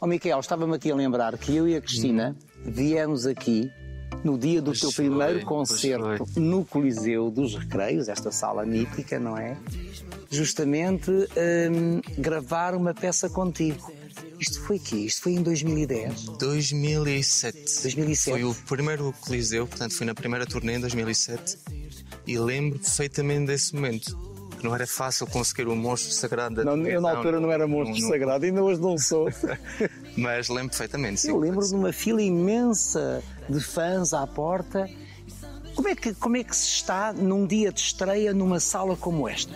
Ó Miquel, estava-me aqui a lembrar que eu e a Cristina viemos aqui no dia do Pois teu foi, primeiro concerto no Coliseu dos Recreios, esta sala mítica, não é? Justamente hum, gravar uma peça contigo. Isto foi aqui? Isto foi em 2010? 2007. 2007. Foi o primeiro Coliseu, portanto foi na primeira turnê em 2007 e lembro perfeitamente desse momento. Não era fácil conseguir o monstro sagrado da Não, eu na altura não era monstro não- sagrado, ainda hoje não sou. Mas lembro perfeitamente. sim. Eu lembro de uma fila imensa de fãs à porta. Como é que, como é que se está num dia de estreia numa sala como esta?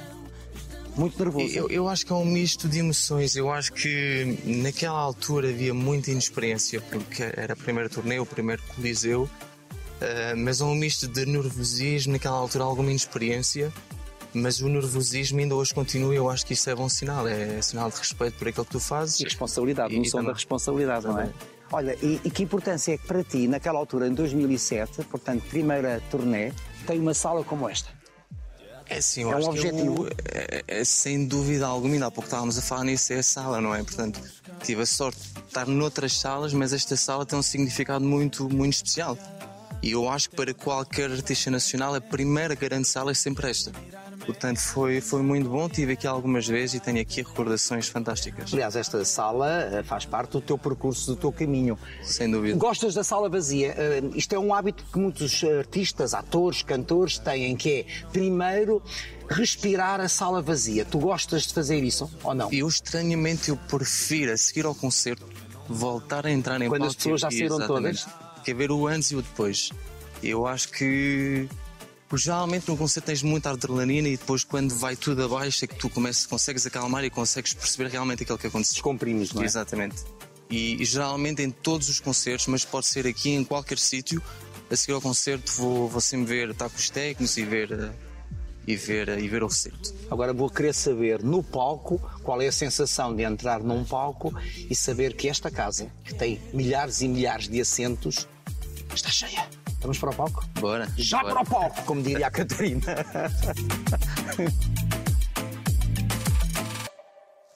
Muito nervoso. Eu, eu acho que é um misto de emoções. Eu acho que naquela altura havia muita inexperiência, porque era a primeira turnê, o primeiro Coliseu, ah, mas é um misto de nervosismo, naquela altura alguma inexperiência, mas o nervosismo ainda hoje continua e eu acho que isso é bom sinal, é sinal de respeito por aquilo que tu fazes. E responsabilidade, no som também- da responsabilidade, não é? Olha, e, e que importância é que para ti, naquela altura, em 2007, portanto, primeira turnê, tem uma sala como esta? É sim, eu É um acho que objetivo. eu, é, é, sem dúvida alguma, ainda há pouco estávamos a falar nisso, é a sala, não é? Portanto, tive a sorte de estar noutras salas, mas esta sala tem um significado muito, muito especial. E eu acho que para qualquer artista nacional, a primeira grande sala é sempre esta. Portanto, foi, foi muito bom, estive aqui algumas vezes e tenho aqui recordações fantásticas. Aliás, esta sala eh, faz parte do teu percurso, do teu caminho. Sem dúvida. Gostas da sala vazia? Eh, Isto é um hábito que muitos artistas, atores, cantores têm, que é, primeiro, respirar a sala vazia. Tu gostas de fazer isso ou não? Eu, estranhamente, eu prefiro, a seguir ao concerto, voltar a entrar em Quando palco as pessoas já saíram todas? Que é ver o antes e o depois. Eu acho que... porque Geralmente no concerto tens muita adrenalina e depois quando vai tudo abaixo é que tu começas, consegues acalmar e consegues perceber realmente aquilo que aconteceu. Descomprimes, não é? Exatamente. E, e geralmente em todos os concertos, mas pode ser aqui em qualquer sítio, a seguir ao concerto vou, vou sempre ver, estar com os técnicos e ver, eh, e ver, eh, e ver o concerto. Agora vou querer saber no palco qual é a sensação de entrar num palco e saber que esta casa, que tem milhares e milhares de assentos, está cheia. Vamos para o palco? Bora. Já bora. para o palco, como diria a Catarina.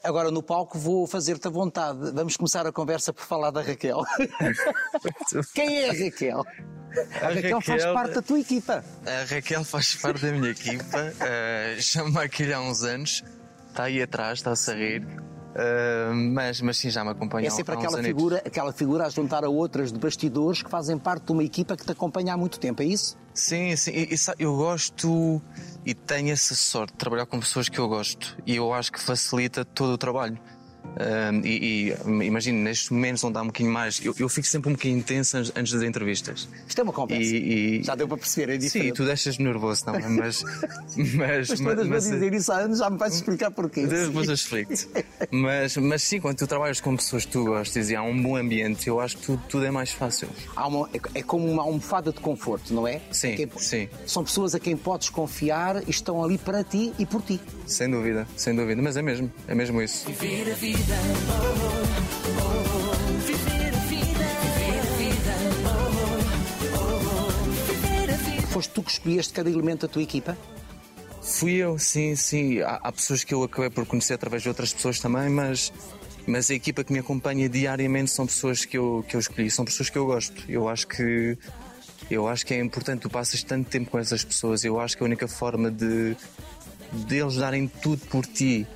Agora no palco vou fazer-te a vontade. Vamos começar a conversa por falar da Raquel. Quem é a Raquel? A, Raquel, faz Raquel- parte da tua equipa. A Raquel faz parte da minha equipa, uh, chama aqui há uns anos, está aí atrás, está-se a rir, uh, mas, mas sim, já me acompanha É sempre aquela anitos. figura, aquela figura a juntar a outras de bastidores que fazem parte de uma equipa que te acompanha há muito tempo, é isso? Sim, sim, e, e eu gosto e tenho essa sorte de trabalhar com pessoas que eu gosto e eu acho que facilita todo o trabalho. Um, e, e imagino, nestes momentos onde há um bocadinho mais. Eu, eu fico sempre um bocadinho intenso antes- das entrevistas. Isto é uma conversa. E, e- Já deu para perceber, é Sim, diferente. tu deixas-me nervoso também, mas. Mas, Mas a mas- dizer isso há anos, já me vais explicar porquê. Depois eu explico-te. Mas, mas sim, quando tu trabalhas com pessoas que tu gostas e há um bom ambiente, eu acho que tudo, tudo é mais fácil. Há uma- é, é como uma almofada de conforto, não é? Sim, quem- sim. São pessoas a quem podes confiar e estão ali para ti e por ti. Sem dúvida, sem dúvida. Mas é mesmo, é mesmo isso. Viver a vida, Foste tu que escolheste cada elemento da tua equipa? Fui eu, sim, sim. Há, há pessoas que eu acabei por conhecer através de outras pessoas também, mas, mas a equipa que me acompanha diariamente são pessoas que eu, que eu escolhi, são pessoas que eu gosto. Eu acho que eu acho que é importante, tu passas tanto tempo com essas pessoas, eu acho que a única forma de, de eles darem tudo por ti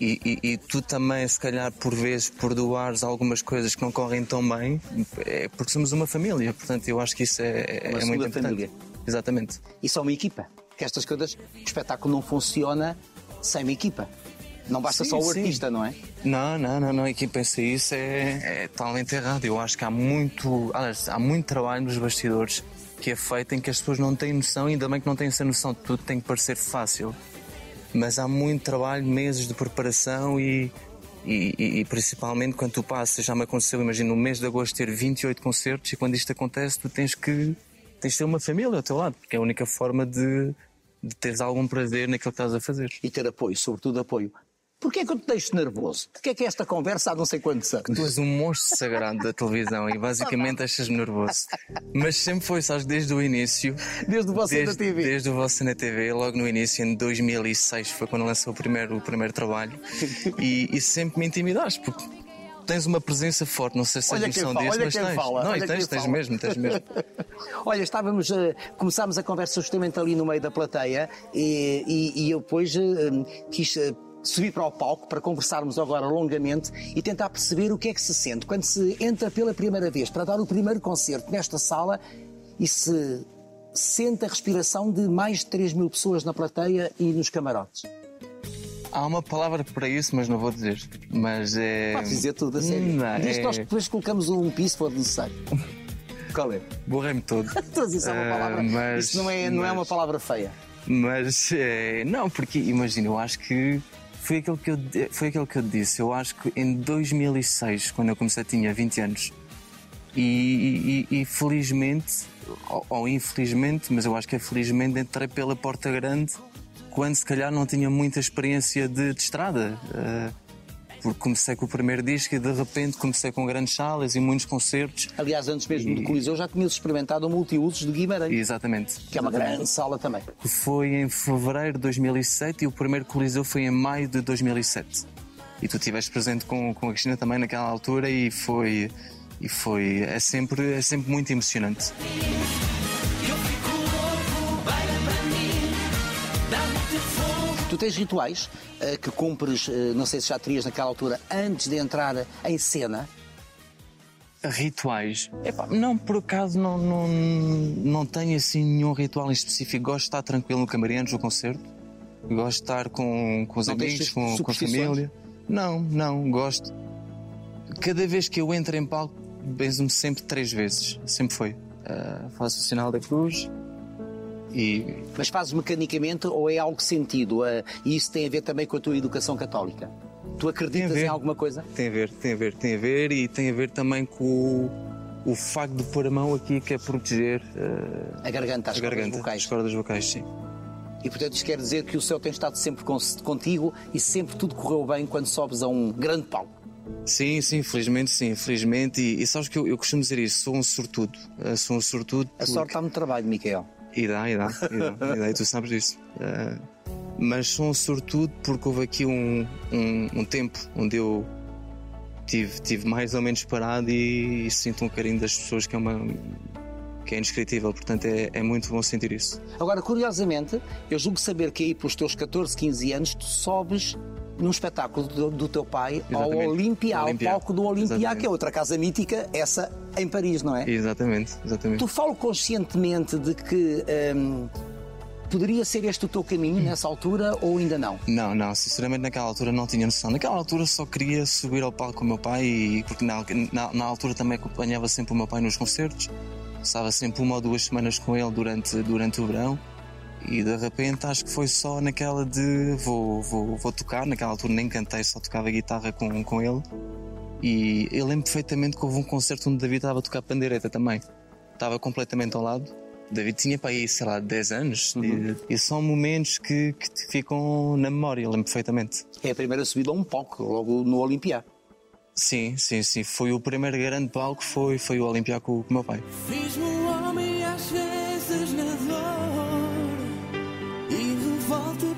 e, e- e tu também, se calhar, por vezes, perdoares algumas coisas que não correm tão bem, é porque somos uma família. Portanto, eu acho que isso é, é Uma muito importante. família. Exatamente. Isso é uma equipa. Que estas coisas, o espetáculo não funciona sem uma equipa. Não basta Sim, só o sim. artista, não é? Não, não, não, não. E quem pensa isso é, é totalmente errado. Eu acho que há muito, aliás, há muito trabalho nos bastidores que é feito em que as pessoas não têm noção, ainda bem que não têm essa noção, tudo tem que parecer fácil. Mas há muito trabalho, meses de preparação e, e, e- principalmente quando tu passas, já me aconteceu, imagina, no mês de agosto ter 28 concertos e quando isto acontece tu tens que, tens de ter uma família ao teu lado, porque é a única forma de, de teres algum prazer naquilo que estás a fazer. E ter apoio, sobretudo apoio. Porquê é que eu te deixo nervoso? De que é que é esta conversa há não sei quantos anos? Tu és um monstro sagrado da televisão e basicamente achas-me nervoso. Mas sempre foi, sabes, desde o início. Desde o Você na desde, TV. Desde o Você na TV, logo no início, em 2006, foi quando lançou o primeiro, o primeiro trabalho. E, e sempre me intimidaste, porque tens uma presença forte, não sei se Olha tens noção disso, mas tens. fala, não, olha tens, tens mesmo, tens mesmo. Olha, estávamos, eh, começámos a conversa justamente ali no meio da plateia e, e- e eu depois eh, quis eh, subir para o palco para conversarmos agora longamente e tentar perceber o que é que se sente quando se entra pela primeira vez para dar o primeiro concerto nesta sala e se sente a respiração de mais de 3 mil pessoas na plateia e nos camarotes. Há uma palavra para isso, mas não vou dizer. Mas é. Podes dizer tudo, a sério. Não, Diz que nós é... depois colocamos um piso se for necessário. Qual é? Borrei-me todo. Dizer só uma Ah, palavra. mas- Isso não é, não é mas- uma palavra feia. Mas é, não, porque imagina, eu acho que foi aquilo que eu, foi aquilo que eu disse. Eu acho que em 2006, quando eu comecei, tinha 20 anos. E, e- e felizmente, ou, ou infelizmente, mas eu acho que é felizmente, entrei pela porta grande quando se calhar não tinha muita experiência de, de estrada. Eh, porque comecei com o primeiro disco e de repente comecei com grandes salas e muitos concertos. Aliás, antes mesmo do Coliseu já tinhas experimentado o multiusos de Guimarães, Exatamente. que é uma grande sala também. foi em fevereiro de 2007 e o primeiro Coliseu foi em maio de 2007. E tu estiveste presente com, com a Cristina também naquela altura e foi. E foi. É sempre, é sempre muito emocionante. Tu tens rituais eh, que cumpres, eh, não sei se já terias naquela altura, antes de entrar em cena. Rituais. Epá, não, por acaso não, não, não tenho assim nenhum ritual em específico. Gosto de estar tranquilo no camarim antes do concerto. Gosto de estar com, com os Não amigos, com, com a família. Não, não, gosto. Cada vez que eu entro em palco, benzo-me sempre três vezes. Sempre foi. Ah, faço o sinal da cruz e Mas fazes mecanicamente ou é algo sentido? Eh, E isso tem a ver também com a tua educação católica. Tu acreditas em alguma coisa? Tem a ver, tem a ver, tem a ver e tem a ver também com o, o facto de pôr a mão aqui que é proteger eh, A garganta, as a cordas garganta, vocais. as cordas vocais, sim. E portanto isto quer dizer que o céu tem estado sempre con- contigo e sempre tudo correu bem quando sobes a um grande palco. Sim, sim, felizmente sim, felizmente. E, e sabes que eu, eu costumo dizer isso, sou um sortudo. Eh, sou um sortudo. A sorte está no trabalho, Miquel. E dá, e dá, e e e tu sabes disso. Eh, mas sou um sortudo porque houve aqui um, um, um tempo onde eu tive, tive mais ou menos parado e, sinto um carinho das pessoas que é uma. que é indescritível, portanto é, é muito bom sentir isso. Agora, curiosamente, eu julgo saber que aí pelos teus 14, 15 anos tu sobes num espetáculo do, do teu pai ao Exatamente. Olympia, ao Olympia. palco do Olympia, Exatamente. que é outra casa mítica, essa em Paris, não é? Exatamente, exatamente. Tu falo conscientemente de que hum, poderia ser este o teu caminho nessa altura ou ainda não? Não, não, sinceramente naquela altura não tinha noção. Naquela altura só queria subir ao palco com o meu pai e porque na, na, na altura também acompanhava sempre o meu pai nos concertos. Estava sempre uma ou duas semanas com ele durante, durante o verão e de repente acho que foi só naquela de vou, vou, vou tocar. Naquela altura nem cantei, só tocava guitarra com, com ele. E eu lembro perfeitamente que houve um concerto onde David estava a tocar pandeireta também. Estava completamente ao lado. David tinha para aí, sei lá, 10 anos. E, e são momentos que, que te ficam na memória, eu lembro perfeitamente. É a primeira subida a um palco, logo no Olympia. Sim, sim, sim. Foi o primeiro grande palco, foi, foi o Olimpiar com, com o meu pai. Fiz-me um homem às vezes na dor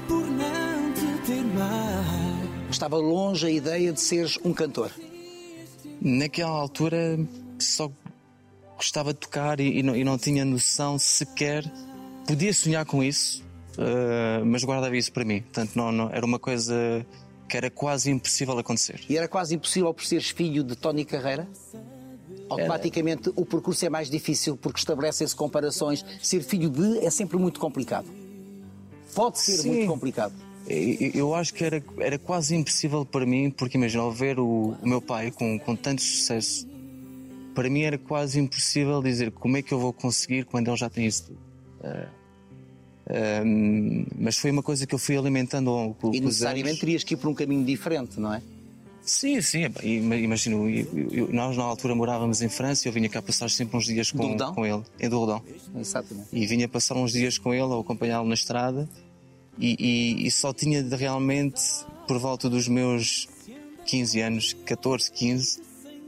por não te ter mais. Estava longe a ideia de seres um cantor. Naquela altura só gostava de tocar e, e não, e não tinha noção sequer. Podia sonhar com isso, eh, mas guardava isso para mim. Portanto, não, não- era uma coisa que era quase impossível acontecer. E era quase impossível por seres filho de Tony Carreira? Automaticamente o percurso é mais difícil porque estabelecem-se comparações. Ser filho de é sempre muito complicado. Pode ser Sim. muito complicado. E- Eu acho que era, era quase impossível para mim, porque imagina, ao ver o, o meu pai com, com tanto sucesso, para mim era quase impossível dizer como é que eu vou conseguir quando ele já tem isso tudo. Ah, ahm, mas foi uma coisa que eu fui alimentando ao, com, E necessariamente anos. terias que ir por um caminho diferente, não é? Sim, sim. Imagino, eu- eu- nós na altura morávamos em França e eu vinha cá passar sempre uns dias com, com ele, em Dourdão. Exatamente. e vinha passar uns dias com ele ou acompanhá-lo na estrada e, e- e só tinha de realmente por volta dos meus 15 anos, 14, 15,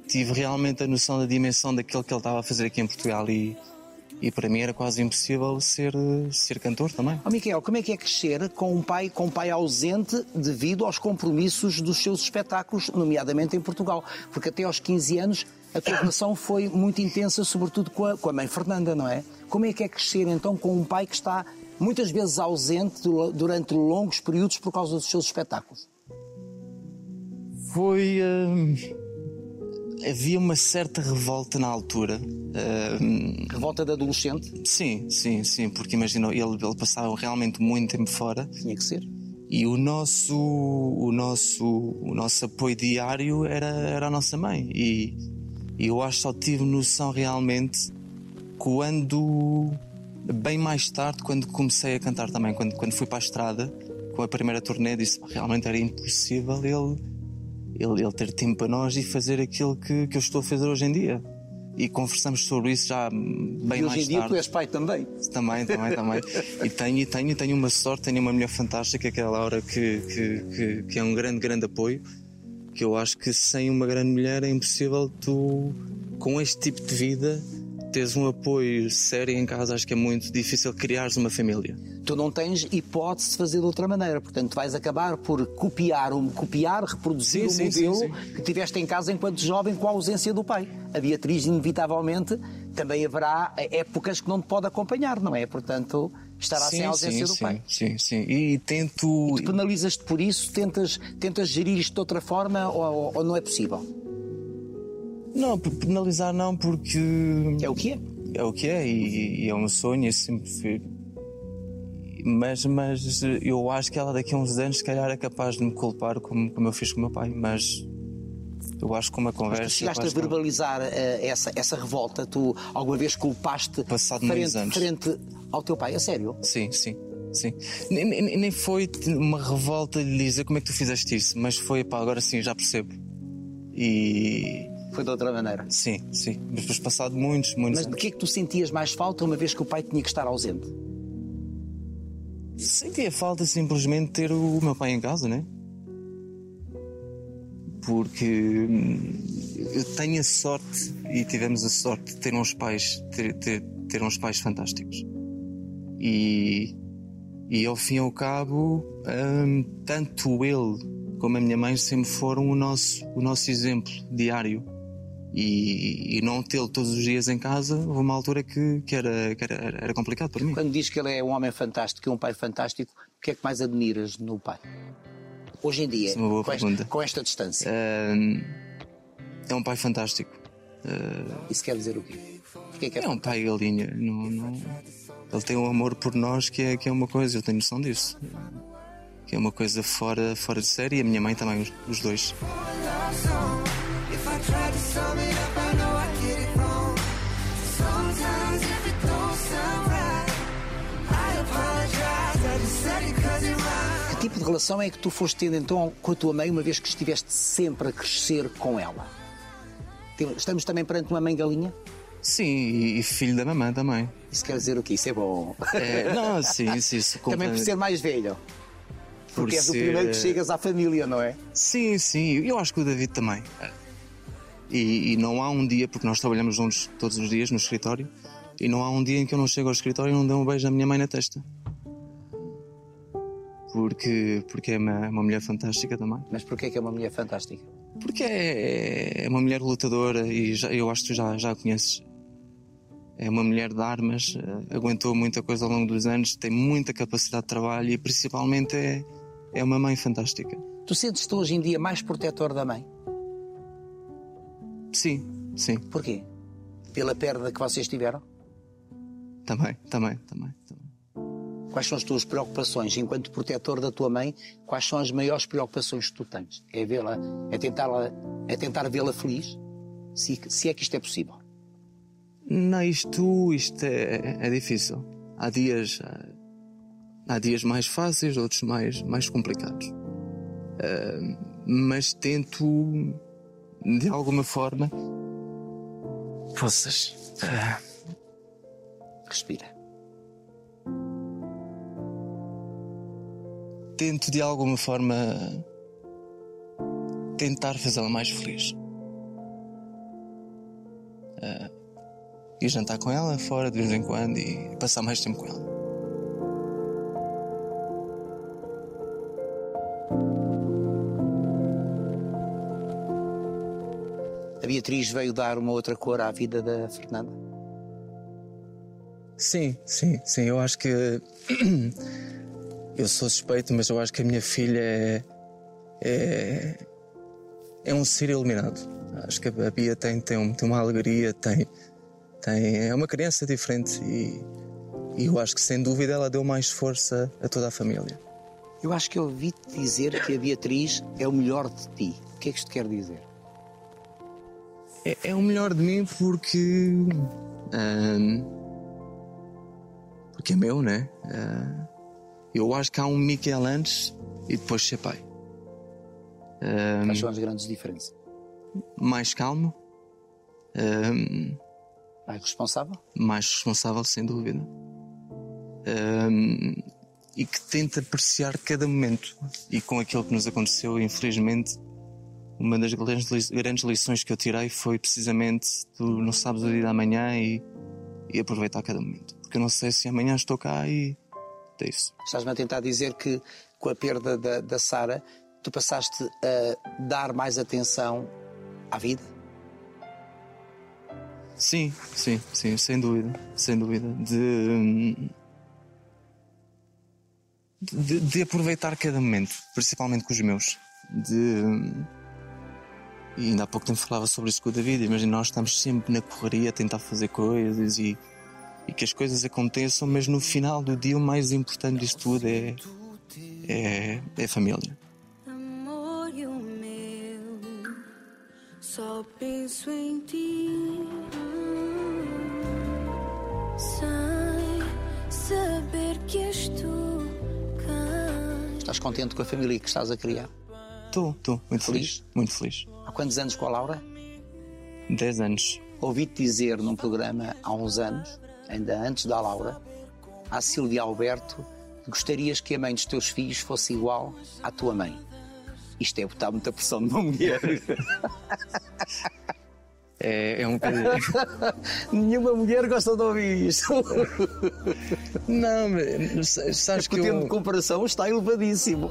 tive realmente a noção da dimensão daquilo que ele estava a fazer aqui em Portugal e, E para mim era quase impossível ser, ser cantor também. Ó Miquel, como é que é crescer com um pai, com um pai ausente devido aos compromissos dos seus espetáculos, nomeadamente em Portugal? Porque até aos 15 anos a tua relação foi muito intensa, sobretudo com a, com a mãe Fernanda, não é? Como é que é crescer então com um pai que está muitas vezes ausente du- durante longos períodos por causa dos seus espetáculos? Foi. hum, havia uma certa revolta na altura. Hum, Revolta de adolescente? sim, sim, sim, porque imagina, ele, ele passava realmente muito tempo fora Tinha que ser. e o nosso, o nosso, o nosso apoio diário era, era a nossa mãe. E, e eu acho que só tive noção realmente quando, bem mais tarde, quando comecei a cantar também, quando, quando fui para a estrada com a primeira turnê, disse "Pá, realmente era impossível ele, ele, ele ter tempo para nós e fazer aquilo que, que eu estou a fazer hoje em dia. E conversamos sobre isso já bem e mais hoje em dia tarde. tu és pai também. Também, também, também. E tenho, e tenho, e tenho uma sorte, tenho uma mulher fantástica, que é a Laura, que, que, que, que é um grande, grande apoio. Que eu acho que sem uma grande mulher é impossível tu, com este tipo de vida, teres um apoio sério em casa. Acho que é muito difícil criares uma família. Tu não tens hipótese de fazer de outra maneira. Portanto, vais acabar por copiar, um, copiar reproduzir Sim, o sim, modelo sim, que tiveste em casa enquanto jovem com a ausência do pai. A Beatriz, inevitavelmente, também haverá épocas que não te pode acompanhar, não é? Portanto, estará sem a ausência sim, do sim, pai. Sim, sim. E tento. Tu penalizas-te por isso? Tentas, tentas gerir isto de outra forma ou- ou não é possível? Não, penalizar não, porque. É o que é? É o que é e, e é um sonho, eu sempre fui. Mas, mas eu acho que ela daqui a uns anos, se calhar, é capaz de me culpar como, como eu fiz com o meu pai. Mas eu acho que uma Tu conversa. chegaste a eu acho que- verbalizar eh, essa, essa revolta? Tu alguma vez culpaste Passado frente, anos. frente ao teu pai? A sério? Sim, sim, sim. Nem, nem- nem foi uma revolta de lhe dizer como é que tu fizeste isso, mas foi, pá, agora sim, já percebo. E. Foi de outra maneira. Sim, sim. Mas depois, passado muitos, muitos Mas de que é que tu sentias mais falta uma vez que o pai tinha que estar ausente? Sentia falta simplesmente ter o meu pai em casa, né? Porque hum, eu tenho a sorte e tivemos a sorte de ter uns pais, ter, ter, ter uns pais fantásticos. E, e ao fim e ao cabo, hum, tanto ele como a minha mãe sempre foram o nosso, o nosso exemplo diário. E, e não tê-lo todos os dias em casa, houve uma altura que, que, era, que era, era complicado para mim. Quando diz que ele é um homem fantástico e um pai fantástico, o que é que mais admiras no pai? Hoje em dia, é com, esta, com esta distância, é um pai fantástico. isso quer dizer o quê? Porquê é que é É um pai galinha. Não, não- Ele tem um amor por nós que é, que é uma coisa, eu tenho noção disso. Que é uma coisa fora, fora de série e a minha mãe também, os, os dois. Tried to sum it up, I know I get it wrong. Sometimes if it don't sound right, I apologize. I just said it 'cause it rhymes. Que tipo de relação é que tu foste tendo então com a tua mãe, uma vez que estiveste sempre a crescer com ela? Estamos também perante uma mãe galinha? Sim, e, filho da mamãe também. Isso quer dizer o quê? Isso é bom. É, não, sim, isso, isso também por ser mais velho. por Porque és o ser- primeiro que chegas à família, não é? Sim, sim, eu acho que o David também. E, e não há um dia, porque nós trabalhamos juntos todos os dias no escritório, e não há um dia em que eu não chego ao escritório e não dê um beijo à minha mãe na testa. Porque, porque é uma, uma mulher fantástica também. Mas porquê que é uma mulher fantástica? Porque é, é uma mulher lutadora e já- eu acho que tu já, já a conheces. É uma mulher de armas, eh, aguentou muita coisa ao longo dos anos, tem muita capacidade de trabalho e principalmente é, é uma mãe fantástica. Tu sentes-te hoje em dia mais protetor da mãe? Sim, sim, Porquê? Pela perda que vocês tiveram? também, também, também. também. Quais são as tuas preocupações enquanto protetor da tua mãe? Quais são as maiores preocupações que tu tens? É vê-la, é tentar, é tentar vê-la feliz? Se, se é que isto é possível. Não, isto, isto é, é difícil. Há dias, há dias mais fáceis, outros mais, mais complicados. Ah, mas tento, de alguma forma, poças, ah, Respira. tento de alguma forma tentar fazê-la mais feliz. Ir jantar com ela fora de vez em quando e passar mais tempo com ela. Beatriz veio dar uma outra cor à vida da Fernanda? Sim, sim, sim. Eu acho que. Eu sou suspeito, mas eu acho que a minha filha é. É, é um ser iluminado. Acho que a Bia tem, tem, tem uma alegria, tem, tem. É uma criança diferente e, e eu acho que sem dúvida ela deu mais força a toda a família. Eu acho que eu ouvi-te dizer que a Beatriz é o melhor de ti. O que é que isto quer dizer? É, é o melhor de mim porque. ahm, porque é meu, né? Ah, eu acho que há um Miquel antes e depois ser pai. Ahm, Quais são as grandes diferenças? mais calmo, ahm, Mais responsável? mais responsável, sem dúvida. Ahm, e que tenta apreciar cada momento. E com aquilo que nos aconteceu, infelizmente, uma das grandes li- grandes lições que eu tirei foi precisamente tu não sabes o dia da manhã e, e aproveitar cada momento. Porque eu não sei se amanhã estou cá e é isso. Estás-me a tentar dizer que com a perda da, da Sara, tu passaste a dar mais atenção à vida? Sim, sim, sim, sem dúvida, sem dúvida. De, de, de aproveitar cada momento, principalmente com os meus. De, e ainda há pouco tempo falava sobre isso com o David. Imagina, nós estamos sempre na correria a tentar fazer coisas e, e que as coisas aconteçam, mas no final do dia o mais importante disso tudo é, é, é a família. Amor e o meu, só penso em ti. Sem saber que és tu quem. Estás contente com a família que estás a criar? Estou, estou, muito Feliz? feliz. Muito feliz. Há quantos anos com a Laura? 10 anos. Ouvi-te dizer num programa há uns anos, ainda antes da Laura, à Silvia Alberto, que gostarias que a mãe dos teus filhos fosse igual à tua mãe. Isto é botar muita pressão numa mulher. É, é um bocadinho. Nenhuma mulher gosta de ouvir isto. Não, mas sabes que o termo eu... de comparação está elevadíssimo.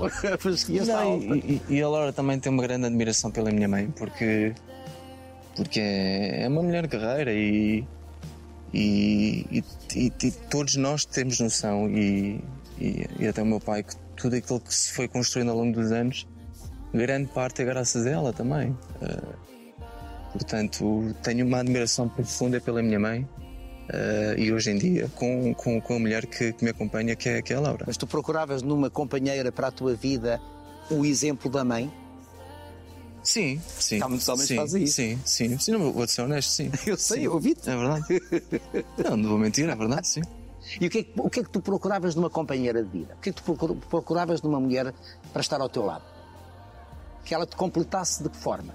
Não, e, e- a Laura também tem uma grande admiração pela minha mãe, porque, porque é é uma mulher guerreira e, e, e- e- todos nós temos noção, e, e, até o meu pai, que tudo aquilo que se foi construindo ao longo dos anos, grande parte é graças a ela também. Eh, portanto, tenho uma admiração profunda pela minha mãe. eh, e hoje em dia, com, com, com a mulher que, que me acompanha, que é, que é a Laura. Mas tu procuravas numa companheira para a tua vida o exemplo da mãe? Sim, sim. Há muitos homens que fazem isso. Sim, sim. Sim, não vou ser honesto, sim. Eu sei, Sim. eu ouvi-te. É verdade. Não, não vou mentir, é verdade, sim. E o que, é que, o que é que tu procuravas numa companheira de vida? O que é que tu procur- procuravas numa mulher para estar ao teu lado? Que ela te completasse de que forma?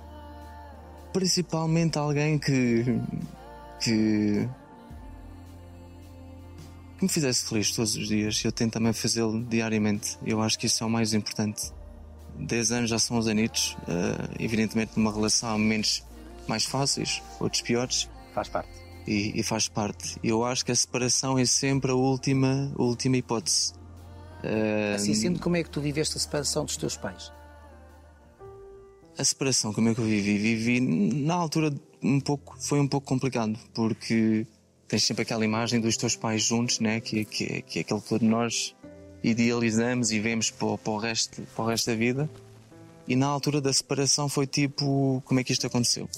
Principalmente alguém que. que. que me fizesse feliz todos os dias. Eu tento também fazê-lo diariamente. Eu acho que isso é o mais importante. 10 anos já são os anitos. eh, evidentemente, numa relação há momentos mais fáceis, outros piores. Faz parte. e, e faz parte. Eu acho que a separação é sempre a última, a última hipótese. Eh, Assim sendo, como é que tu viveste a separação dos teus pais? A separação, como é que eu vivi? Vivi na altura um pouco, foi um pouco complicado, porque tens sempre aquela imagem dos teus pais juntos, né? que, que, é- que é aquele que todos nós idealizamos e vemos para, o- para, o resto, para o resto da vida. E na altura da separação foi tipo, como é que isto aconteceu?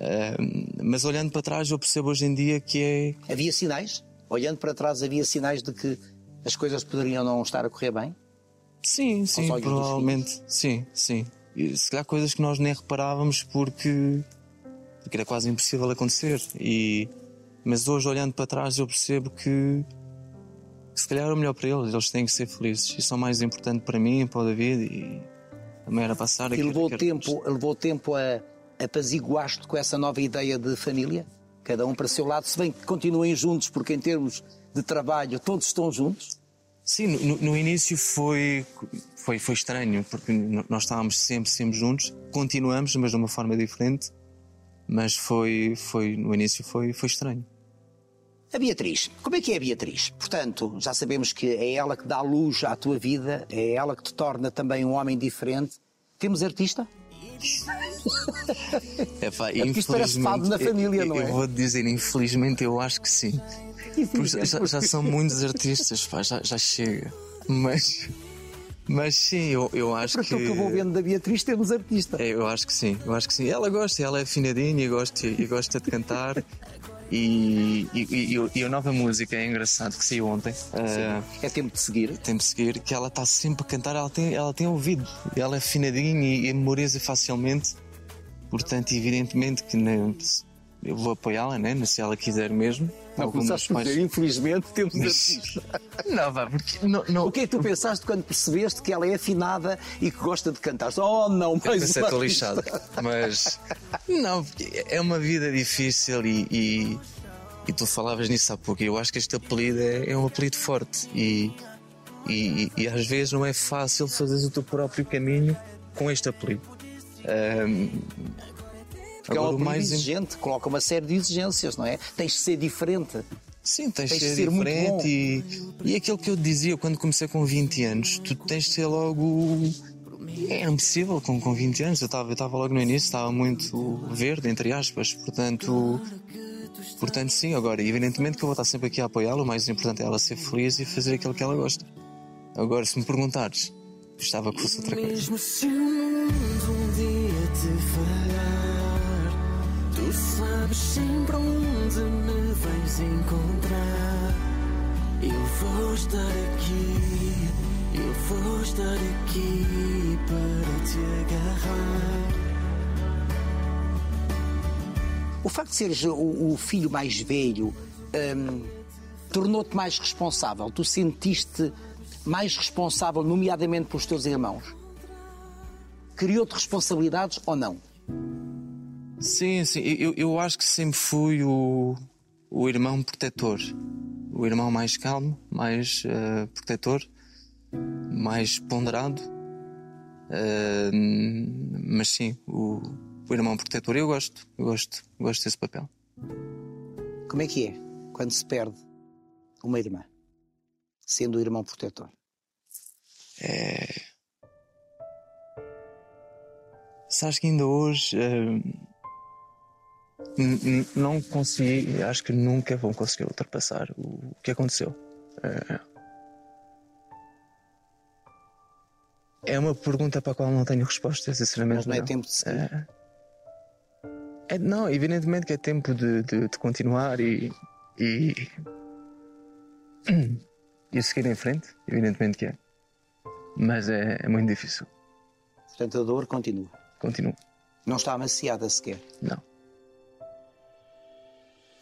Eh, mas olhando para trás, eu percebo hoje em dia que é Havia sinais? Olhando para trás, havia sinais de que as coisas poderiam não estar a correr bem? Sim, sim, provavelmente. Sim, sim. Se calhar coisas que nós nem reparávamos porque, porque era quase impossível acontecer. E, mas hoje, olhando para trás, eu percebo que, que se calhar é o melhor para eles. Eles têm que ser felizes. Isso é o mais importante para mim, para o David e também era passar E levou tempo, levou tempo a apaziguar-te com essa nova ideia de família? Cada um para o seu lado, se bem que continuem juntos, porque em termos de trabalho todos estão juntos. Sim, no, no início foi, foi, foi estranho, porque nós estávamos sempre, sempre juntos. Continuamos, mas de uma forma diferente. Mas foi, foi no início foi, foi estranho. A Beatriz. Como é que é a Beatriz? Portanto, já sabemos que é ela que dá luz à tua vida, é ela que te torna também um homem diferente. Temos artista? É isto parece infelizmente, na família, eu, não é? Eu vou dizer, infelizmente, eu acho que sim. Porque já, já são muitos artistas, pá, já, já chega. Mas, mas sim, eu, eu acho Para que. aquilo que eu vou vendo da Beatriz, temos artista. É, eu acho que sim, eu acho que sim. Ela gosta, ela é afinadinha gosta, e gosta de cantar. E, e, e- e a nova música é engraçado que saiu ontem. ah, É tempo de seguir. tem de seguir, que ela está sempre a cantar, ela tem, ela tem ouvido, ela é afinadinha e, e memoriza facilmente. Portanto, evidentemente que né, eu vou apoiá-la, né, se ela quiser mesmo. Não começaste a pais- dizer, infelizmente, temos Mas-. Não, vá, porque não, não, O que é que tu pensaste quando percebeste que ela é afinada e que gosta de cantar? Oh, não, Eu mais pensei, estou lixado. Mas não, é uma vida difícil e, e, e tu falavas nisso há pouco. Eu acho que este apelido é, é um apelido forte e, e, e às vezes não é fácil fazeres o teu próprio caminho com este apelido. Ahm, Porque é agora, o apelido mais exigente, coloca uma série de exigências, não é? Tens de ser diferente. Sim, tens, Tens de ser, ser muito diferente bom. e, e aquilo que eu dizia quando comecei com 20 anos, tu tens de ser logo. É impossível com, com 20 anos. Eu estava eu estava logo no início, estava muito verde, entre aspas. Portanto, portanto, sim, agora, evidentemente que eu vou estar sempre aqui a apoiá-la. O mais importante é ela ser feliz e fazer aquilo que ela gosta. Agora, se me perguntares, gostava que fosse outra coisa. Mesmo se o mundo um dia te falhar, tu sabes sempre onde me vais encontrar. Eu vou estar aqui, eu vou estar aqui para te agarrar. O facto de seres o, filho mais velho hum, tornou-te mais responsável. Tu sentiste mais responsável, nomeadamente pelos teus irmãos. Criou-te responsabilidades ou não? Sim, sim. Eu, eu acho que sempre fui o, o irmão protetor. O irmão mais calmo, mais eh, protetor, mais ponderado. Eh, mas sim, o, o irmão protetor. Eu gosto, eu gosto, gosto desse papel. Como é que é quando se perde uma irmã, sendo o irmão protetor? Sabes que ainda hoje n- não consegui, acho que nunca vão conseguir ultrapassar o, que aconteceu. Eh, é uma pergunta para a qual não tenho resposta, sinceramente. Mas não é tempo de seguir. É, é- não, evidentemente que é tempo de, de- de continuar e, e. e seguir em frente, evidentemente que é. Mas é, é muito difícil. Portanto, a dor continua. Continuo. Não está amaciada sequer. Não.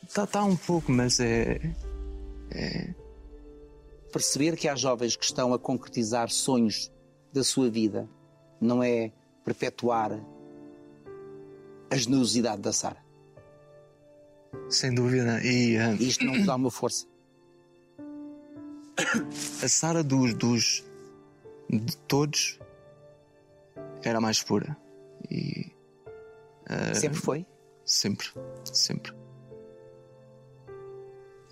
Está tá um pouco, mas é. Perceber que há jovens que estão a concretizar sonhos da sua vida não é perpetuar a generosidade da Sara. Sem dúvida. E E isto não vos dá uma força. a Sara dos, dos. de todos. era a mais pura. E. Sempre foi. Sempre. Sempre.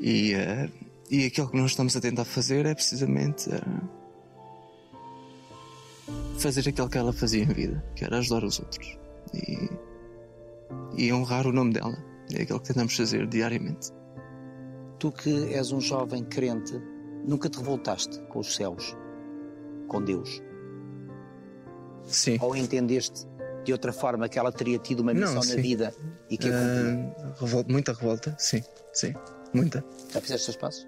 E. ah, e aquilo que nós estamos a tentar fazer é precisamente. ah, fazer aquilo que ela fazia em vida, que era ajudar os outros. E. e honrar o nome dela. É aquilo que tentamos fazer diariamente. Tu que és um jovem crente, nunca te revoltaste com os céus, com Deus? Sim. Ou entendeste de outra forma que ela teria tido uma missão Não, na vida e que a? Ah, revol- muita revolta, sim, sim, muita. Já fizeste os passos?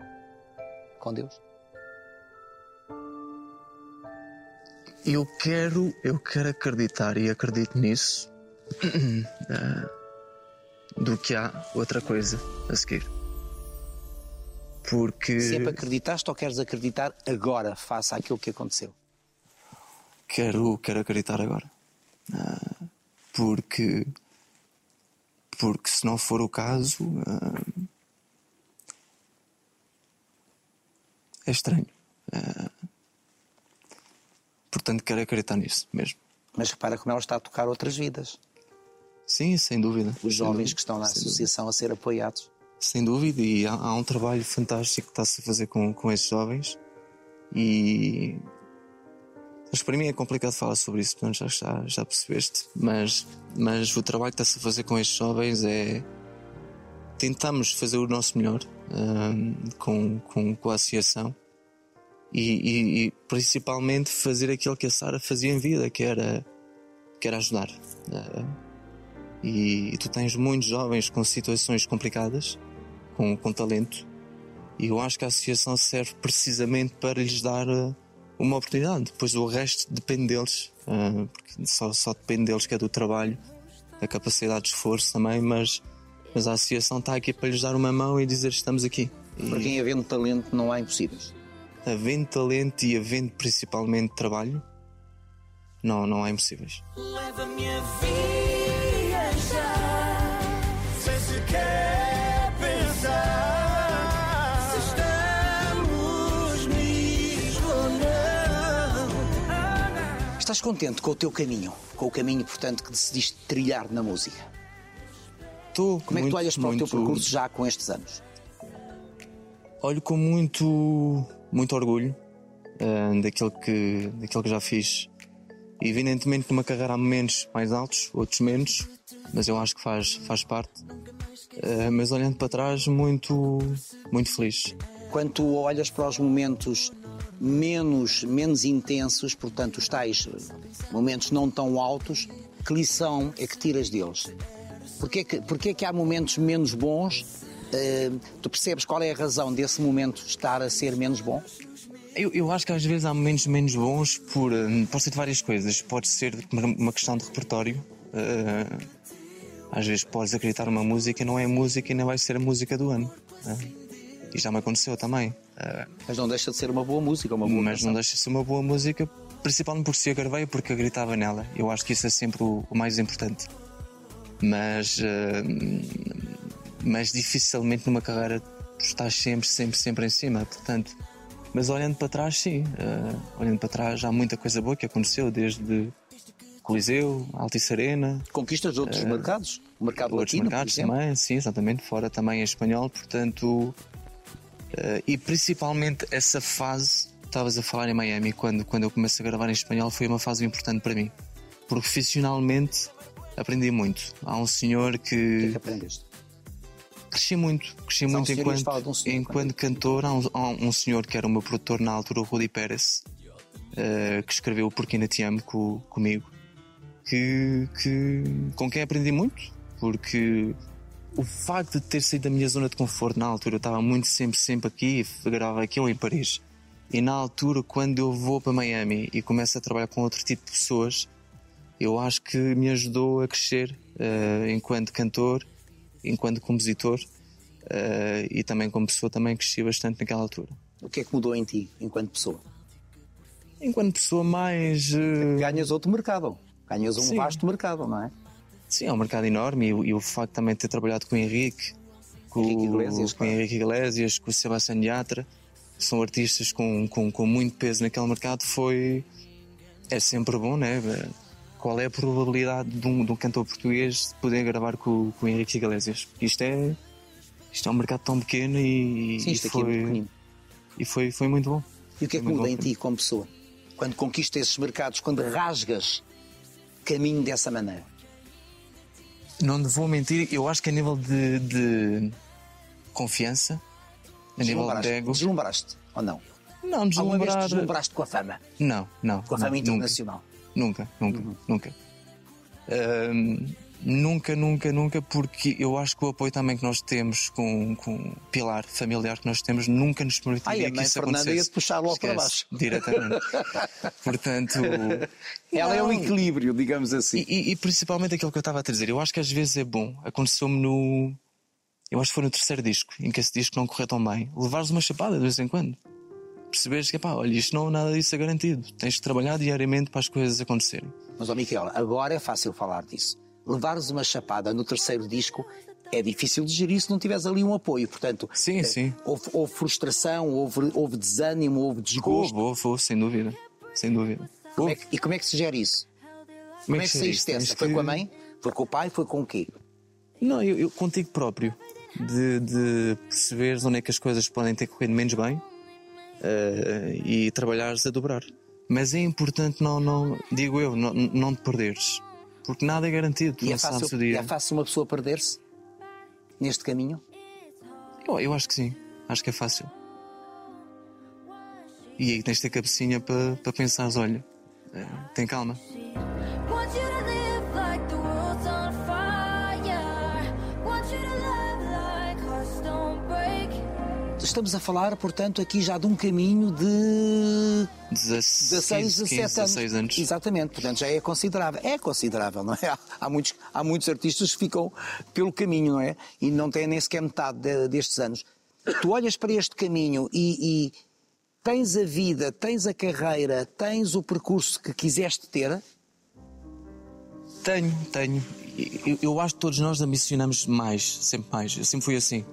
Com Deus? Eu quero, eu quero acreditar e acredito nisso ah, do que há outra coisa a seguir. Porque Sempre acreditaste ou queres acreditar agora, face àquilo que aconteceu? quero, quero acreditar agora. Ah, porque porque se não for o caso é estranho. Ah, portanto quero acreditar nisso mesmo. Mas repara como ela está a tocar outras vidas. Sim, sem dúvida. Os jovens dúvida, que estão na sem dúvida. associação a ser apoiados. sem dúvida, e há, há um trabalho fantástico que está-se a fazer com, com esses jovens. E. Mas para mim é complicado falar sobre isso, portanto já, já, já percebeste. Mas, mas o trabalho que está-se a fazer com estes jovens é. Tentamos fazer o nosso melhor hum, com, com, com a associação e, e- e principalmente fazer aquilo que a Sara fazia em vida, que era, que era ajudar. Eh, e, e tu tens muitos jovens com situações complicadas, com, com talento, e eu acho que a associação serve precisamente para lhes dar eh, uma oportunidade. Depois o resto depende deles, eh, porque só, só depende deles que é do trabalho, da capacidade de esforço também, mas, mas a associação está aqui para lhes dar uma mão e dizer estamos aqui. Para quem havendo talento não há impossíveis. havendo talento e havendo principalmente trabalho, não, não há impossíveis. Leva-me a viajar Sem sequer pensar Se estamos mesmo ou não Estás contente com o teu caminho? Com o caminho, portanto, que decidiste trilhar na música? Como é que tu olhas para o teu muito- percurso já com estes anos? Olho com muito, muito orgulho ah, daquilo, que, daquilo que já fiz. Evidentemente, numa carreira há momentos mais altos, outros menos, mas eu acho que faz, faz parte. Ah, mas olhando para trás, muito, muito feliz. Quando tu olhas para os momentos menos, menos intensos, portanto, os tais momentos não tão altos, que lição é que tiras deles? Porquê que, porquê que há momentos menos bons? Eh, tu percebes qual é a razão desse momento estar a ser menos bom? Eu, eu acho que às vezes há momentos menos bons por. hum, Pode ser de várias coisas. Pode ser uma- questão de repertório. eh, às vezes podes acreditar numa música e não é a música e não vai ser a música do ano. né? E já me aconteceu também. eh, Mas não deixa de ser uma boa música, uma boa mas canção. não deixa de ser uma boa música, principalmente porque se a gravei porque acreditava nela. Eu acho que isso é sempre o, o mais importante. Mas. eh, mas dificilmente numa carreira estás sempre, sempre, sempre em cima. Portanto, mas olhando para trás, sim. eh, olhando para trás, há muita coisa boa que aconteceu, desde Coliseu, Altice Arena, Conquistas de outros mercados? O mercado outros latino, mercados também, sim, exatamente, fora também em espanhol, portanto, eh, e principalmente essa fase, estavas a falar em Miami, quando, quando eu comecei a gravar em espanhol, foi uma fase importante para mim. Profissionalmente, aprendi muito. Há um senhor O que é que que aprendeste? cresci muito, cresci um muito falar enquanto, um senhor, enquanto cantor. Há um, há um senhor que era o meu produtor na altura, o Rudi Pérez, eh, que escreveu o Porquê Te Amo co- comigo, que, que, com quem aprendi muito, porque o facto de ter saído da minha zona de conforto na altura, eu estava muito sempre, sempre aqui, gravava aqui ou em Paris. E na altura, quando eu vou para Miami e começo a trabalhar com outro tipo de pessoas, eu acho que me ajudou a crescer eh, enquanto cantor, enquanto compositor eh, e também como pessoa também cresci bastante naquela altura. O que é que mudou em ti, enquanto pessoa? Enquanto pessoa mais eh, Ganhas outro mercado. Ganhas um Sim. vasto mercado, não é? sim, é um mercado enorme e, o- e o facto também de ter trabalhado com o Henrique, com, Henrique Iglesias, com o claro. Henrique Iglesias, com o Sebastião Yatra, são artistas com, com, com muito peso naquele mercado, foi é sempre bom, né? Qual é a probabilidade de um, de um cantor português poder gravar com, com o Henrique Iglesias? Isto é, isto é um mercado tão pequeno e, Sim, e isto aqui é foi, pequenino. e foi, foi muito bom. E o que é que muda em ti como pessoa? Quando conquistas esses mercados, quando rasgas caminho dessa maneira? Não te vou mentir, eu acho que a nível de, de confiança, a nível de ego. deslumbraste ou não? Não, Alguma vez deslumbraste com a fama? Não, não. Com a não, fama nunca. internacional? Nunca, nunca, nunca. Ahm, nunca, nunca, nunca, porque eu acho que o apoio também que nós temos com, com o pilar familiar que nós temos nunca nos permitiria Ai, a que isso Fernanda acontecesse. ia-te puxar logo para Esquece, baixo. Diretamente. Portanto. Ela é o não. equilíbrio, digamos assim. E, e- e principalmente aquilo que eu estava a dizer, eu acho que às vezes é bom. Aconteceu-me no. Eu acho que foi no terceiro disco, em que esse disco não correu tão bem. Levares uma chapada de vez em quando. Perceberes que, pá, olha, isto não nada disso é garantido. Tens de trabalhar diariamente para as coisas acontecerem. Mas, ó Miquel, agora é fácil falar disso. Levares uma chapada no terceiro disco é difícil de gerir se não tiveres ali um apoio. Portanto, Sim, eh, sim. Houve, houve frustração, houve, houve desânimo, houve desgosto. Vou, vou, sem dúvida. Sem dúvida. Como é que- e como é que se gera isso? Como é que se saíste dessa? Tens Foi que- com a mãe? Foi com o pai? Foi com o quê? Não, eu, eu contigo próprio. de, de perceberes onde é que as coisas podem ter corrido menos bem eh, e trabalhares a dobrar. Mas é importante não, não digo eu, não, não te perderes. Porque nada é garantido, E não é fácil, dia. é fácil uma pessoa perder-se neste caminho? Eu, eu acho que sim, acho que é fácil. E aí tens de ter cabecinha para para pensares, olha, eh, tem calma. Estamos a falar, portanto, aqui já de um caminho de 16, 16, 15, 17 anos. 16 anos. Exatamente, portanto já é considerável. É considerável, não é? Há, há muitos, há muitos artistas que ficam pelo caminho, não é? E não têm nem sequer metade de- destes anos. Tu olhas para este caminho e, e tens a vida, tens a carreira, tens o percurso que quiseste ter. Tenho, tenho. Eu, eu acho que todos nós ambicionamos mais, sempre mais. Eu sempre fui assim.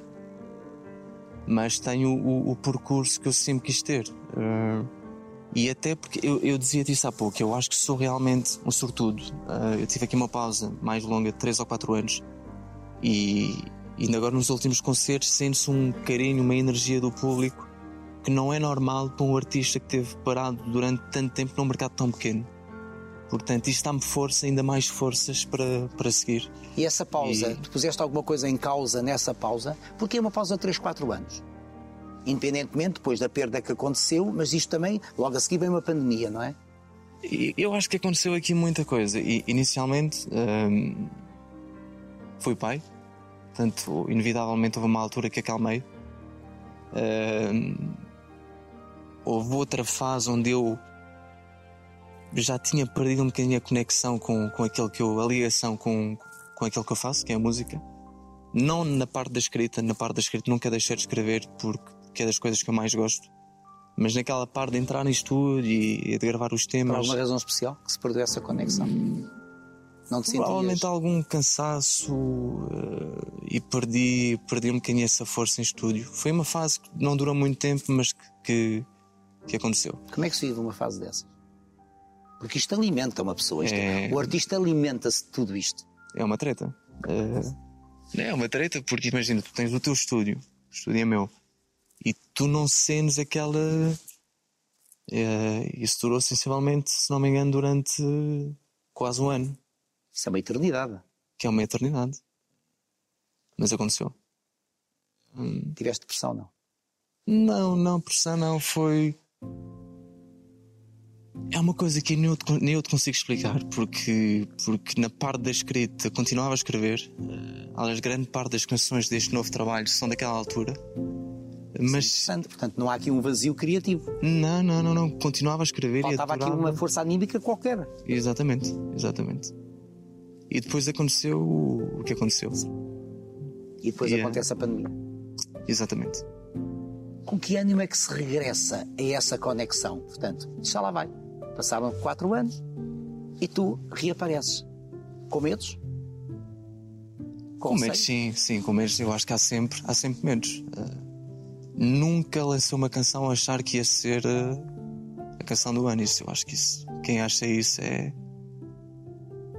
Mas tenho o, o percurso que eu sempre quis ter. Eh, e até porque eu, eu dizia-te isso há pouco, eu acho que sou realmente um sortudo. Eh, eu tive aqui uma pausa mais longa, de 3 ou 4 anos. E, e ainda agora nos últimos concertos sente-se um carinho, uma energia do público que não é normal para um artista que teve parado durante tanto tempo num mercado tão pequeno. Portanto, isto dá-me força, ainda mais forças para, para seguir. E essa pausa, E- tu puseste alguma coisa em causa nessa pausa? Porque é uma pausa de 3, 4 anos. Independentemente depois da perda que aconteceu, mas isto também, logo a seguir vem uma pandemia, não é? Eu acho que aconteceu aqui muita coisa. E, inicialmente, hum, fui pai. Portanto, inevitavelmente houve uma altura que acalmei. Hum, houve outra fase onde eu já tinha perdido um bocadinho a conexão com, com aquilo que eu, a ligação com, com aquilo que eu faço, que é a música. Não na parte da escrita, na parte da escrita nunca deixei de escrever porque, é das coisas que eu mais gosto. Mas naquela parte de entrar no estúdio e, e de gravar os Por temas, alguma razão especial que se perdeu essa conexão? Não te sentias? provavelmente algum cansaço eh, e perdi, perdi um bocadinho essa força em estúdio. Foi uma fase que não durou muito tempo, mas que, que, que aconteceu. Como é que se vive uma fase dessas? Porque isto alimenta uma pessoa. isto- É. O artista alimenta-se de tudo isto. É uma treta. Eh, é uma treta porque imagina, tu tens o teu estúdio, o estúdio é meu, e tu não sentes aquela. eh, isso durou sensivelmente, se não me engano, durante quase um ano, Isso é uma eternidade. que é uma eternidade. Mas aconteceu. Tiveste pressão, não? Não, não, pressão não, foi. É uma coisa que nem eu te, nem eu te consigo explicar, porque, porque na parte da escrita continuava a escrever. eh, Aliás, grande parte das canções deste novo trabalho são daquela altura. Mas Interessante. Portanto, não há aqui um vazio criativo. não, não, não, não. Continuava a escrever Faltava e aqui uma força anímica qualquer. Exatamente, exatamente. E depois aconteceu o o que aconteceu. E depois Yeah. acontece a pandemia. Exatamente. Com que ânimo é que se regressa a essa conexão? Portanto, já lá vai. Passaram quatro anos e tu reapareces. Com medos? Com medos, sim, sim, com medos eu acho que há sempre, há sempre medos. Ah, nunca lancei uma canção a achar que ia ser ah, a canção do ano. Isso, eu acho que isso, quem acha isso é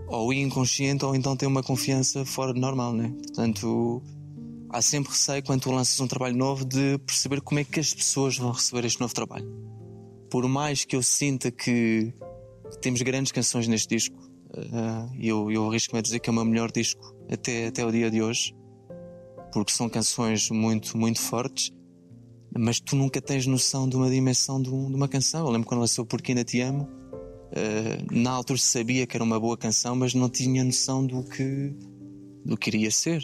ou inconsciente ou então tem uma confiança fora de normal, né? Portanto, há sempre receio quando tu lanças um trabalho novo de perceber como é que as pessoas vão receber este novo trabalho. Por mais que eu sinta que temos grandes canções neste disco, e eu, eu arrisco-me a dizer que é o meu melhor disco até, até o dia de hoje, porque são canções muito, muito fortes, mas tu nunca tens noção de uma dimensão de, um- de uma canção. Eu lembro quando lançou Porque Ainda Te Amo, ah, na altura sabia que era uma boa canção, mas não tinha noção do que, do que iria ser.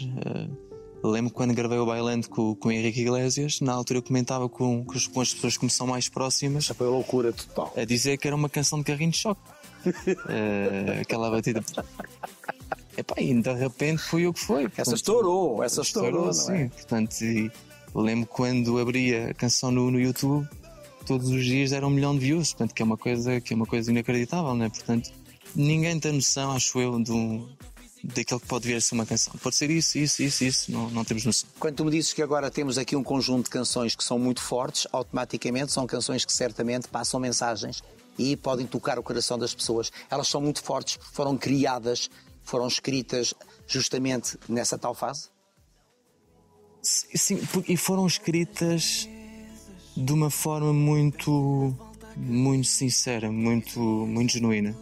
Lembro quando gravei o Bailando com, com o Henrique Iglesias, na altura eu comentava com, com as- com as pessoas que me são mais próximas Foi loucura total. a dizer que era uma canção de carrinho de choque. Eh, aquela batida. Epá, e de repente foi o que foi. Essa Portanto, estourou, essa estourou, não sim. é? Portanto, e lembro quando abria a canção no, no YouTube, todos os dias era um milhão de views, portanto, que é uma coisa, que é uma coisa inacreditável, né? Portanto, ninguém tem noção, acho eu, de um, daquilo que pode vir a ser uma canção. Pode ser isso, isso, isso, isso, não, não temos noção. Quando tu me dizes que agora temos aqui um conjunto de canções que são muito fortes, automaticamente são canções que certamente passam mensagens e podem tocar o coração das pessoas. Elas são muito fortes foram criadas, foram escritas justamente nessa tal fase. Sim, e foram escritas de uma forma muito, muito sincera, muito, muito genuína.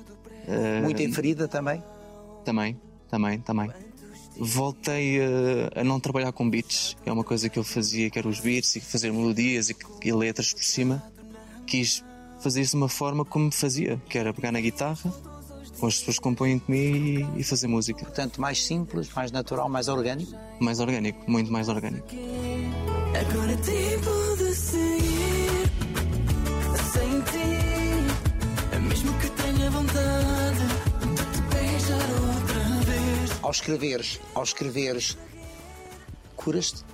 Muito inferida também? Também, também, também. Voltei a, a não trabalhar com beats, que é uma coisa que eu fazia, que era os beats e fazer melodias e, e letras por cima. Quis fazer isso de uma forma como fazia, que era pegar na guitarra, com as pessoas que compõem comigo e, e fazer música. Portanto, mais simples, mais natural, mais orgânico. Mais orgânico, muito mais orgânico. Agora é tempo de seguir Ao escreveres, ao escreveres, curas-te?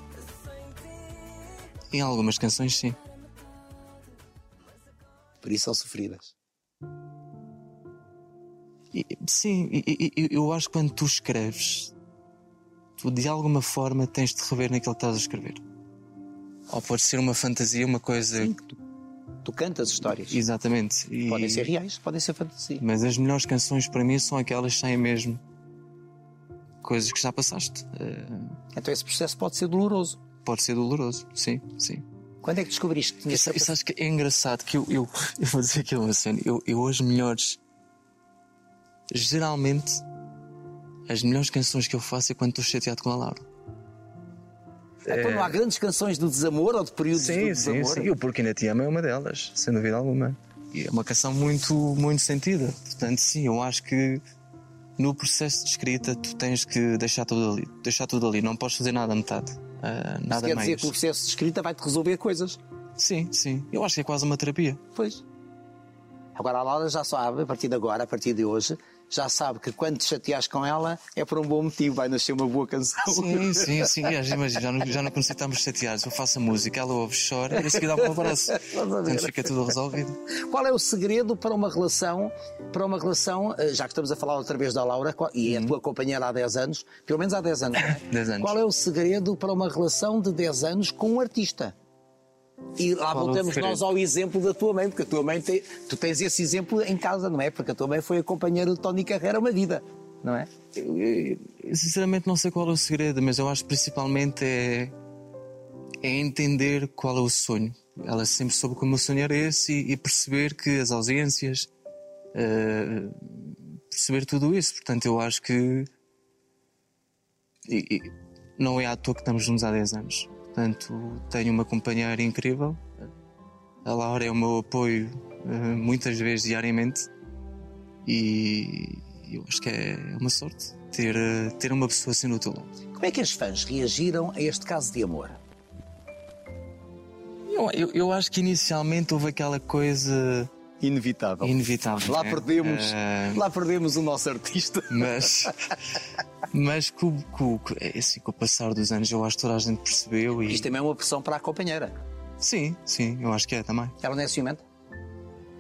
Em algumas canções, sim. Por isso são sofridas. E- sim, e- e- e- eu acho que quando tu escreves, tu de alguma forma tens de rever naquilo que estás a escrever. Ou pode ser uma fantasia, uma coisa. Tu cantas histórias. Exatamente. E- Podem ser reais, podem ser fantasia. Mas as melhores canções para mim são aquelas que saem mesmo coisas que já passaste. Eh, Então esse processo pode ser doloroso. pode ser doloroso, sim, sim. Quando é que descobriste que tinha Isso, isso acho que é engraçado que eu, eu, eu vou dizer aquilo cena. Eu, eu as melhores. Geralmente, as melhores canções que eu faço é quando estou chateado com a Laura. Então não há grandes canções do desamor ou de períodos do desamor? E o Porque Ainda Te Amo é uma delas, sem dúvida alguma. E é uma canção muito, muito sentida. Portanto, sim, eu acho que no processo de escrita tu tens que deixar tudo ali. Deixar tudo ali. Não podes fazer nada à metade. Isso nada quer mais. dizer que o processo de escrita vai-te resolver coisas. Sim, sim. Eu acho que é quase uma terapia. Pois. Agora a Laura já sabe, a partir de agora, a partir de hoje, já sabe que quando te chateares com ela é por um bom motivo, vai nascer uma boa canção. Sim, sim, sim. Imagina, já não, já não estarmos chateados. Eu faço a música, ela ouve, chora e a seguir dá um abraço. Portanto, fica tudo resolvido. Qual é o segredo para uma relação, para uma relação, eh, já que estamos a falar outra vez da Laura, e é a tua companheira há 10 anos, pelo menos há 10 anos, não é? 10 anos. Qual é o segredo para uma relação de 10 anos com um artista? E lá o voltamos nós ao exemplo da tua mãe, porque a tua mãe tem, tu tens esse exemplo em casa, não é? Porque a tua mãe foi a companheira de Tony Carreira uma vida, não é? Eu, eu, sinceramente não sei qual é o segredo, mas eu acho que principalmente é, é entender qual é o sonho. Ela sempre soube que o meu sonho era esse e, e perceber que as ausências, eh, perceber tudo isso. Portanto, eu acho que e- e não é à toa que estamos juntos há 10 anos. Portanto, tenho uma companheira incrível. A Laura é o meu apoio eh, muitas vezes diariamente e eu acho que é uma sorte ter, eh, ter uma pessoa assim do teu lado. Como é que as fãs reagiram a este caso de amor? Eu, eu, eu acho que inicialmente houve aquela coisa Inevitável. inevitável. Lá né? perdemos, Eh, lá perdemos o nosso artista. mas mas com, com, com- é assim, com o passar dos anos eu acho que toda a gente percebeu e Isto também é uma pressão para a companheira. sim, sim, eu acho que é também. Ela não é ciumenta?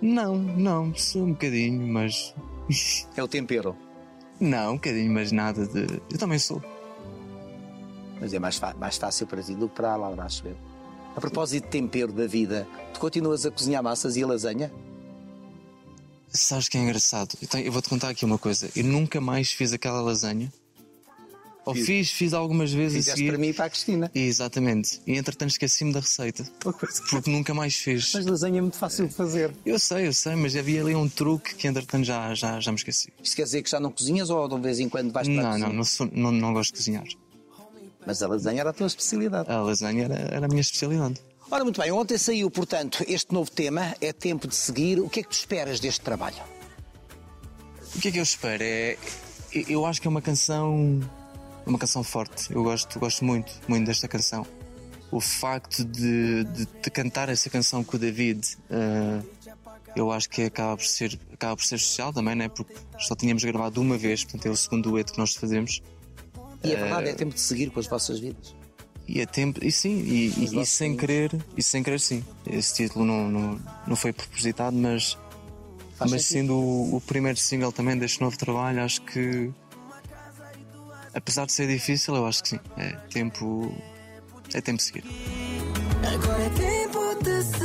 Não, não, sou um bocadinho, mas É o tempero. não, um bocadinho, mas nada de. Eu também sou. Mas é mais, mais fácil para ti do que para a Laura, acho eu. A propósito de tempero da vida, tu continuas a cozinhar massas e a lasanha? Sabes que é engraçado? Então, eu vou-te contar aqui uma coisa. Eu nunca mais fiz aquela lasanha. Ou Fiz. fiz, fiz algumas vezes a Fizeste seguir. para mim e para a Cristina. Exatamente. E entretanto esqueci-me da receita. Porque nunca mais fiz. Mas lasanha é muito fácil de fazer. Eu sei, eu sei, mas havia ali um truque que entretanto já, já, já me esqueci. Isto quer dizer que já não cozinhas ou de vez em quando vais para a Não, cozinha? não, não, sou- não, não gosto de cozinhar. Mas a lasanha era a tua especialidade. A lasanha era, era a minha especialidade. Ora, muito bem, ontem saiu, portanto, este novo tema, é tempo de seguir. O que é que tu esperas deste trabalho? O que é que eu espero? É, eu- acho que é uma canção, uma canção forte. Eu gosto, gosto muito, muito desta canção. O facto de, de, de cantar essa canção com o David, eh, eu acho que acaba por ser, acaba por ser especial também, né? Porque só tínhamos gravado uma vez, portanto é o segundo dueto que nós fazemos. E a verdade é tempo de seguir com as vossas vidas. E é tempo, e sim, e, e- e sem querer, e sem querer sim. Esse título não, não, não foi propositado, mas, Faz mas sentido. sendo o, o primeiro single também deste novo trabalho, acho que apesar de ser difícil, eu acho que sim. É tempo. É tempo de seguir. Agora é tempo de seguir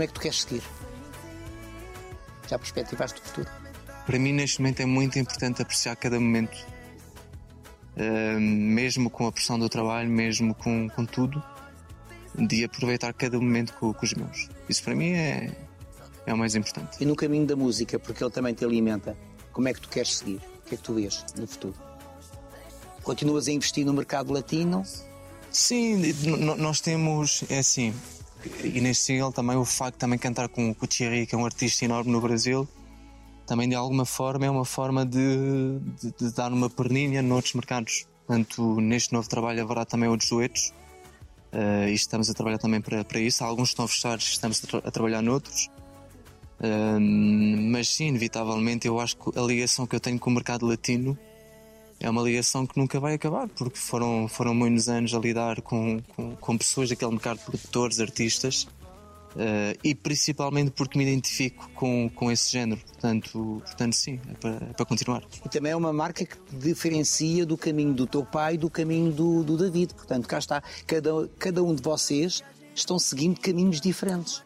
como é que tu queres seguir? Já perspectivaste o futuro? Para mim, neste momento, é muito importante apreciar cada momento. Uh, mesmo com a pressão do trabalho, mesmo com, com tudo, de aproveitar cada momento com, com os meus. Isso para mim é, é o mais importante. E no caminho da música, porque ele também te alimenta, como é que tu queres seguir? O que é que tu vês no futuro? Continuas a investir no mercado latino? Sim, nós temos, é assim, e neste single também o facto de também cantar com, o Thierry, que é um artista enorme no Brasil, também de alguma forma é uma forma de, de, de dar uma perninha noutros mercados. Portanto, neste novo trabalho haverá também outros duetos eh, e estamos a trabalhar também para, para isso. Alguns estão fechados, estamos a, tra- a trabalhar noutros. Ahm, mas sim, inevitavelmente, eu acho que a ligação que eu tenho com o mercado latino é uma ligação que nunca vai acabar, porque foram, foram muitos anos a lidar com, com, com pessoas daquele mercado, produtores, artistas, eh, e principalmente porque me identifico com, com esse género. Portanto, portanto sim, é para, é para continuar. E também é uma marca que te diferencia do caminho do teu pai e do caminho do, do David. Portanto, cá está. Cada, cada um de vocês estão seguindo caminhos diferentes.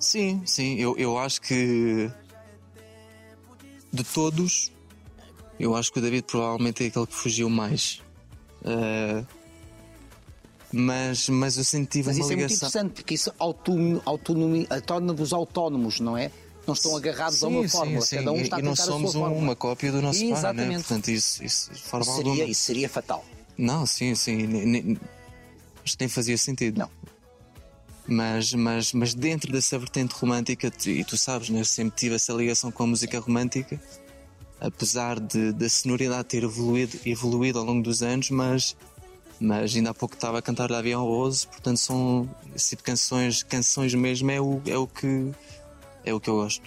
Sim, sim, eu, eu acho que de todos, eu acho que o David provavelmente é aquele que fugiu mais. Eh, mas, mas eu senti Mas uma isso é muito ligação. interessante, porque isso autonomi- autonomi- torna-vos autónomos, não é? Não estão agarrados a uma Sim, fórmula. sim, Cada um sim. está a e não somos um- uma cópia do nosso pai, né? Portanto, isso, isso forma Isso seria, alguma. isso seria fatal. Não, sim, sim. ne- ne- Acho que nem fazia sentido. Não. Mas, mas, mas dentro dessa vertente romântica, e tu sabes, né, eu sempre tive essa ligação com a música romântica, apesar de, da sonoridade ter evoluído, evoluído ao longo dos anos, mas, mas ainda há pouco estava a cantar Avião Rose, portanto são esse tipo de canções, canções mesmo é o, é o que é o que eu gosto.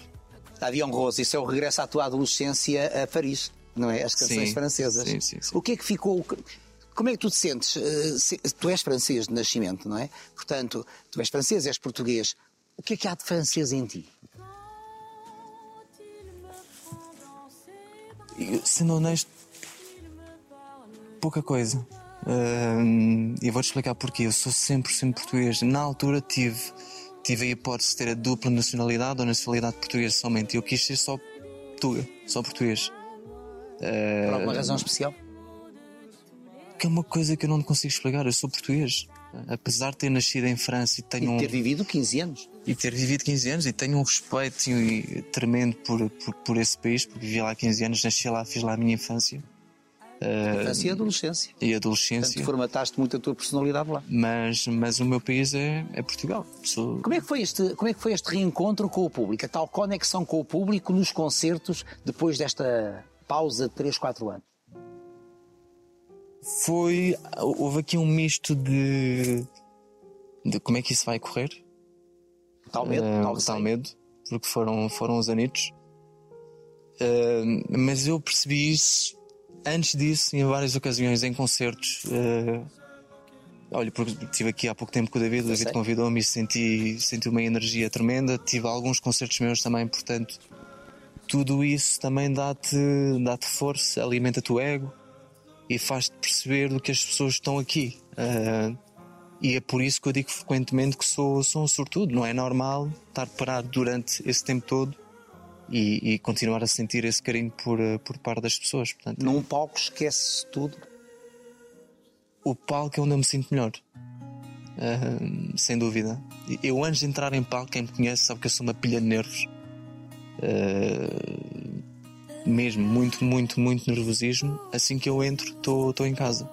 Avião Rose, isso é o regresso à tua adolescência a Paris, não é? As canções Sim, francesas. sim, sim, sim. O que é que ficou. Como é que tu te sentes? Eh, Tu és francês de nascimento, não é? Portanto, tu és francês, és português. O que é que há de francês em ti? Sendo honesto, pouca coisa. Ahm, e vou-te explicar porquê. Eu sou 100% português. Na altura tive, tive a hipótese de ter a dupla nacionalidade ou nacionalidade portuguesa somente. Eu quis ser só só português. Por alguma razão especial? Que é uma coisa que eu não consigo explicar. Eu sou português. Apesar de ter nascido em França e tenho E um, ter vivido 15 anos. e ter vivido 15 anos e tenho um respeito tremendo por, por, por esse país, porque vivi lá 15 anos, nasci lá, fiz lá a minha infância Infância e adolescência. e Portanto, adolescência. formataste muito a tua personalidade lá. mas, mas o meu país é, é Portugal. Sou- Como é, que foi este, como é que foi este reencontro com o público? A tal conexão com o público nos concertos depois desta pausa de 3, 4 anos? Foi. Houve aqui um misto de. de como é que isso vai correr. Tal medo? Eh, tal tal medo, porque foram, foram os anitos. Eh, mas eu percebi isso antes disso, em várias ocasiões, em concertos. eh, olha, porque estive aqui há pouco tempo com o David, o David convidou-me e senti, senti uma energia tremenda. Tive alguns concertos meus também, portanto, tudo isso também dá-te dá força, alimenta-te o ego e faz-te perceber do que as pessoas estão aqui. Eh, e é por isso que eu digo frequentemente que sou, sou um sortudo. Não é normal estar parado durante esse tempo todo e, e continuar a sentir esse carinho por, eh, por parte das pessoas. Portanto, Num palco esquece tudo. o palco é onde eu me sinto melhor. Ah, sem dúvida. Eu, antes de entrar em palco, quem me conhece sabe que eu sou uma pilha de nervos. Ah, mesmo, muito, muito, muito nervosismo. Assim que eu entro, estou em casa.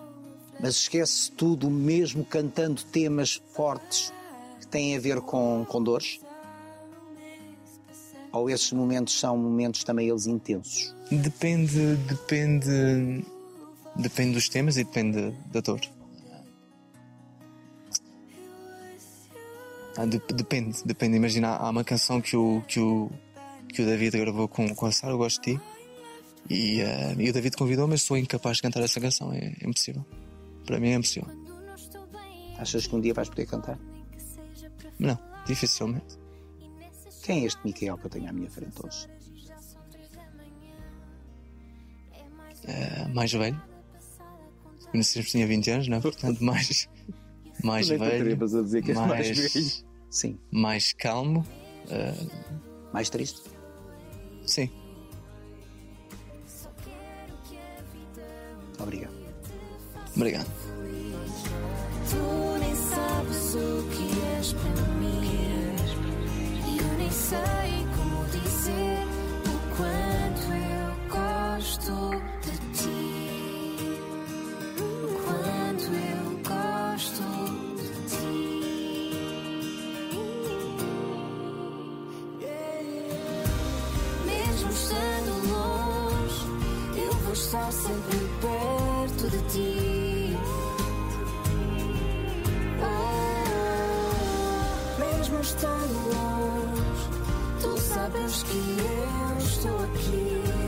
Mas esquece tudo mesmo cantando temas fortes que têm a ver com, com dores? Ou esses momentos são momentos também eles intensos? Depende, depende, depende dos temas e depende da dor. Ah, de- depende, depende. Imagina, há uma canção que o, que o, que o David gravou com, com a Sara, Eu Gosto de Ti, e, uh, e o David convidou, mas sou incapaz de cantar essa canção, é, é impossível. Para mim é impossível. Achas que um dia vais poder cantar? Não, dificilmente. Quem é este Miquel que eu tenho à minha frente hoje? Uh, mais velho. Conhecemos tinha 20 anos, não é? Portanto, mais, mais velho. A dizer que mais, mais velho. Sim. Mais calmo. Uh... Mais triste? Sim, Obrigado. Obrigado. Tu nem sabes o que és para mim. Eu nem sei. sabes que eu estou aqui.